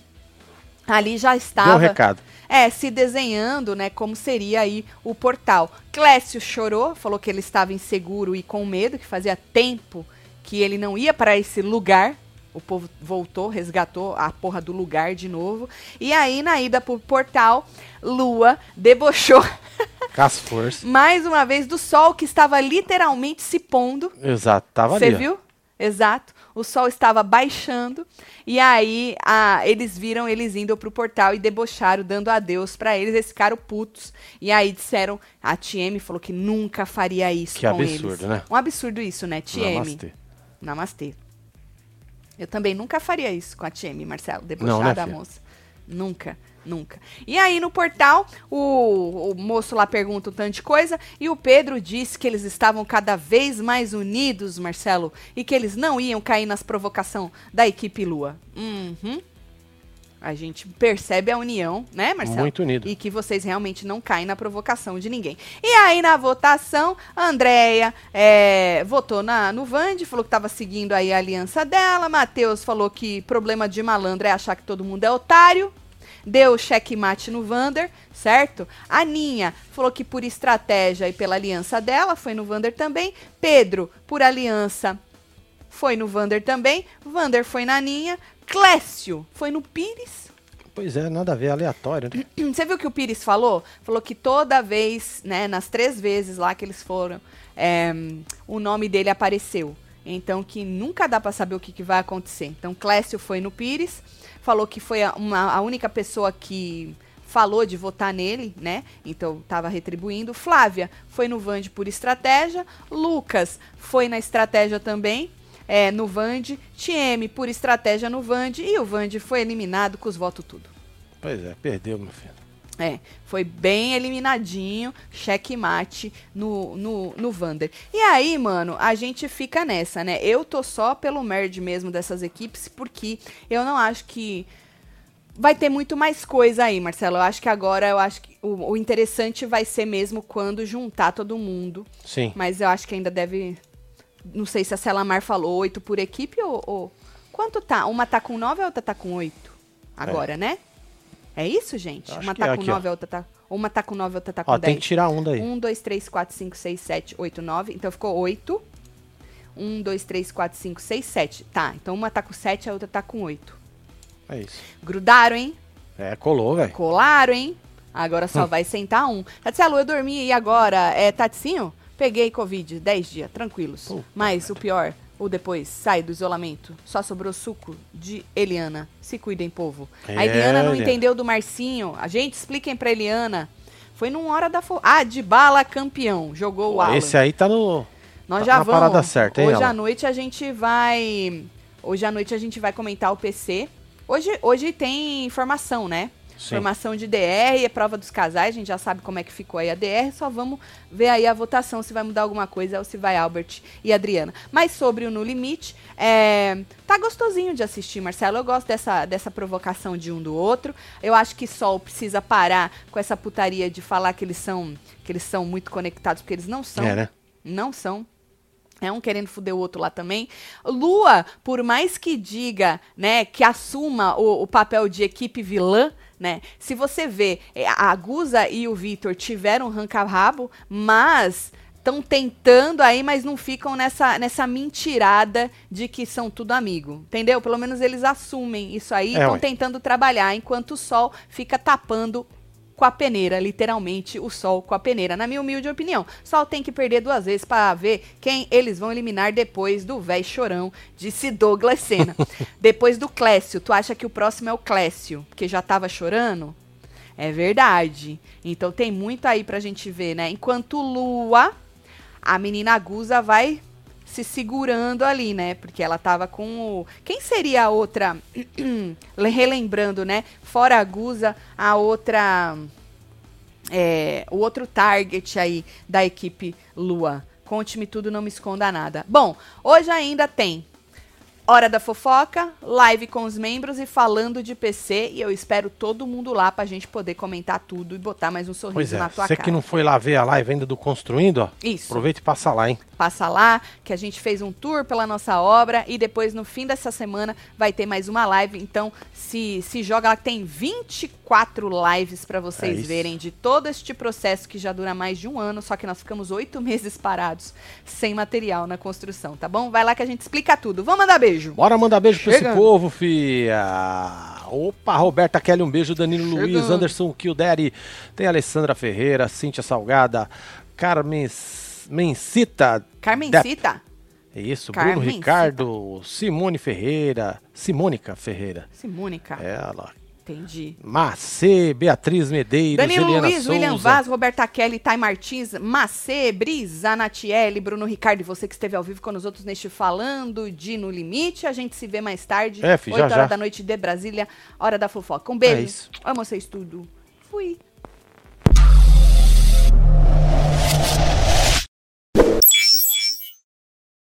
ali já Deu um estava recado. é, se desenhando, né, como seria aí o portal. Clécio chorou, falou que ele estava inseguro e com medo, que fazia tempo que ele não ia para esse lugar. O povo voltou, resgatou a porra do lugar de novo. E aí, na ida pro portal, Lua debochou as forças. mais uma vez do sol que estava literalmente se pondo. Exato, tava Você ali. ó. viu? Exato. O sol estava baixando e aí a- eles viram eles indo pro portal e debocharam, dando adeus pra eles. Eles ficaram putos. E aí disseram, a TM falou que nunca faria isso Que com absurdo, eles. né? Um absurdo isso, né, TM? Namastê. Namastê. Eu também nunca faria isso com a TM, Marcelo. Debochar Não, né, da moça. Nunca, nunca. E aí no portal, o, o moço lá pergunta um tanto de coisa e o Pedro disse que eles estavam cada vez mais unidos, Marcelo, e que eles não iam cair nas provocações da equipe Lua. Uhum. A gente percebe a união, né, Marcelo? Muito unido. E que vocês realmente não caem na provocação de ninguém. E aí, na votação, a Andrea é, votou na, no Vande, falou que estava seguindo aí a aliança dela. Matheus falou que problema de malandro é achar que todo mundo é otário. Deu checkmate no Vander, certo? A Ninha falou que por estratégia e pela aliança dela, foi no Vander também. Pedro, por aliança, foi no Vander também. Vander foi na Ninha. Clécio foi no Pires. Pois é, nada a ver, aleatório, né? Você viu o que o Pires falou? Falou que toda vez, né, nas três vezes lá que eles foram, é, o nome dele apareceu. Então que nunca dá pra saber o que, que vai acontecer. Então Clécio foi no Pires, falou que foi a, uma- a única pessoa que falou de votar nele, né? Então tava retribuindo. Flávia foi no Vande por estratégia. Lucas foi na estratégia também. É, no Vande, TM por estratégia no Vande e o Vande foi eliminado com os votos tudo. Pois é, perdeu, meu filho. É, foi bem eliminadinho, checkmate no, no, no Vander. E aí, mano, a gente fica nessa, né? Eu tô só pelo merge mesmo dessas equipes, porque eu não acho que vai ter muito mais coisa aí, Marcelo. Eu acho que agora, eu acho que o, o interessante vai ser mesmo quando juntar todo mundo. Sim. Mas eu acho que ainda deve. Não sei se a Selamar falou oito por equipe ou, ou- Quanto tá? Uma tá com nove e a outra tá com oito. Agora, né? É isso, gente? Acho Uma tá é com aqui, ó. nove, a outra tá. Uma tá com nove, a outra tá com Ó, tem dez. que tirar um daí. Um, dois, três, quatro, cinco, seis, sete, oito, nove. Então ficou oito. Um, dois, três, quatro, cinco, seis, sete. Tá, então uma tá com sete, a outra tá com oito. É isso. Grudaram, hein? É, colou, velho. Colaram, hein? Agora Hum. só vai sentar um. Tatielo, eu dormi e agora, é Taticinho? Peguei Covid, 10 dias, tranquilos. Puta Mas o pior, o depois, sai do isolamento. Só sobrou suco de Eliana. Se cuidem, povo. a É, Eliana não entendeu do Marcinho. A gente, expliquem pra Eliana. Foi num hora da... Fo... Ah, de bala campeão. Jogou o Alan. Esse aí tá no. Nós tá já na vamos. parada certa, hein, Hoje à noite a gente vai. Hoje à noite a gente vai comentar o PC. Hoje, hoje tem informação, né? Sim. Formação de DR, é prova dos casais, a gente já sabe como é que ficou aí a DR, só vamos ver aí a votação se vai mudar alguma coisa ou se vai Albert e Adriana. Mas sobre o No Limite, é, tá gostosinho de assistir, Marcelo. Eu gosto dessa, dessa provocação de um do outro. Eu acho que Sol precisa parar com essa putaria de falar que eles são, que eles são muito conectados, porque eles não são. É, né? Não são. É um querendo fuder o outro lá também. Lua, por mais que diga, né, que assuma o, o papel de equipe vilã, né? Se você vê, é, a Guza e o Vitor tiveram um ranca-rabo, mas estão tentando aí, mas não ficam nessa, nessa mentirada de que são tudo amigo. Entendeu? Pelo menos eles assumem isso aí e É, estão ué. tentando trabalhar, enquanto o sol fica tapando com a peneira, literalmente o sol com a peneira, na minha humilde opinião. Sol tem que perder duas vezes para ver quem eles vão eliminar depois do véi chorão, disse Douglas Senna. depois do Clécio, tu acha que o próximo é o Clécio, que já tava chorando? É verdade. Então tem muito aí pra gente ver, né? Enquanto Lua, a menina Guza vai se segurando ali, né? Porque ela tava com o. Quem seria a outra? Relembrando, né? Fora a Guza, a outra. é, o outro target aí da equipe Lua. Conte-me tudo, não me esconda nada. Bom, hoje ainda tem Hora da Fofoca, live com os membros e falando de PC. E eu espero todo mundo lá pra gente poder comentar tudo e botar mais um sorriso Pois é, na tua você cara. que não foi lá ver a live ainda do Construindo, ó. Isso. Aproveita e passa lá, hein? Passa lá, que a gente fez um tour pela nossa obra e depois no fim dessa semana vai ter mais uma live. Então, se, se joga lá, que tem 24 lives pra É vocês isso. verem de todo este processo que já dura mais de um ano, só que nós ficamos oito meses parados sem material na construção, tá bom? Vai lá que a gente explica tudo. Vamos mandar beijo. Bora mandar beijo pra esse Chega. povo, fia. Opa, Roberta Kelly, um beijo. Danilo Chega. Luiz, Anderson Kilderi. Tem Alessandra Ferreira, Cíntia Salgada, Carmen Mencita. Carmencita. É isso, Bruno Ricardo, Simone Ferreira, Simônica Ferreira. Simônica. Ela. Entendi. Macê, Beatriz Medeiros, Danilo Eliana Luiz, Souza. William Vaz, Roberta Kelly, Thay Martins, Macê, Brisa, Natiele, Bruno Ricardo e você que esteve ao vivo com os outros neste Falando de No Limite. A gente se vê mais tarde, É, fi, 8 já, horas já. da noite de Brasília, hora da fofoca. Um beijo. É isso. Amo vocês tudo. Fui.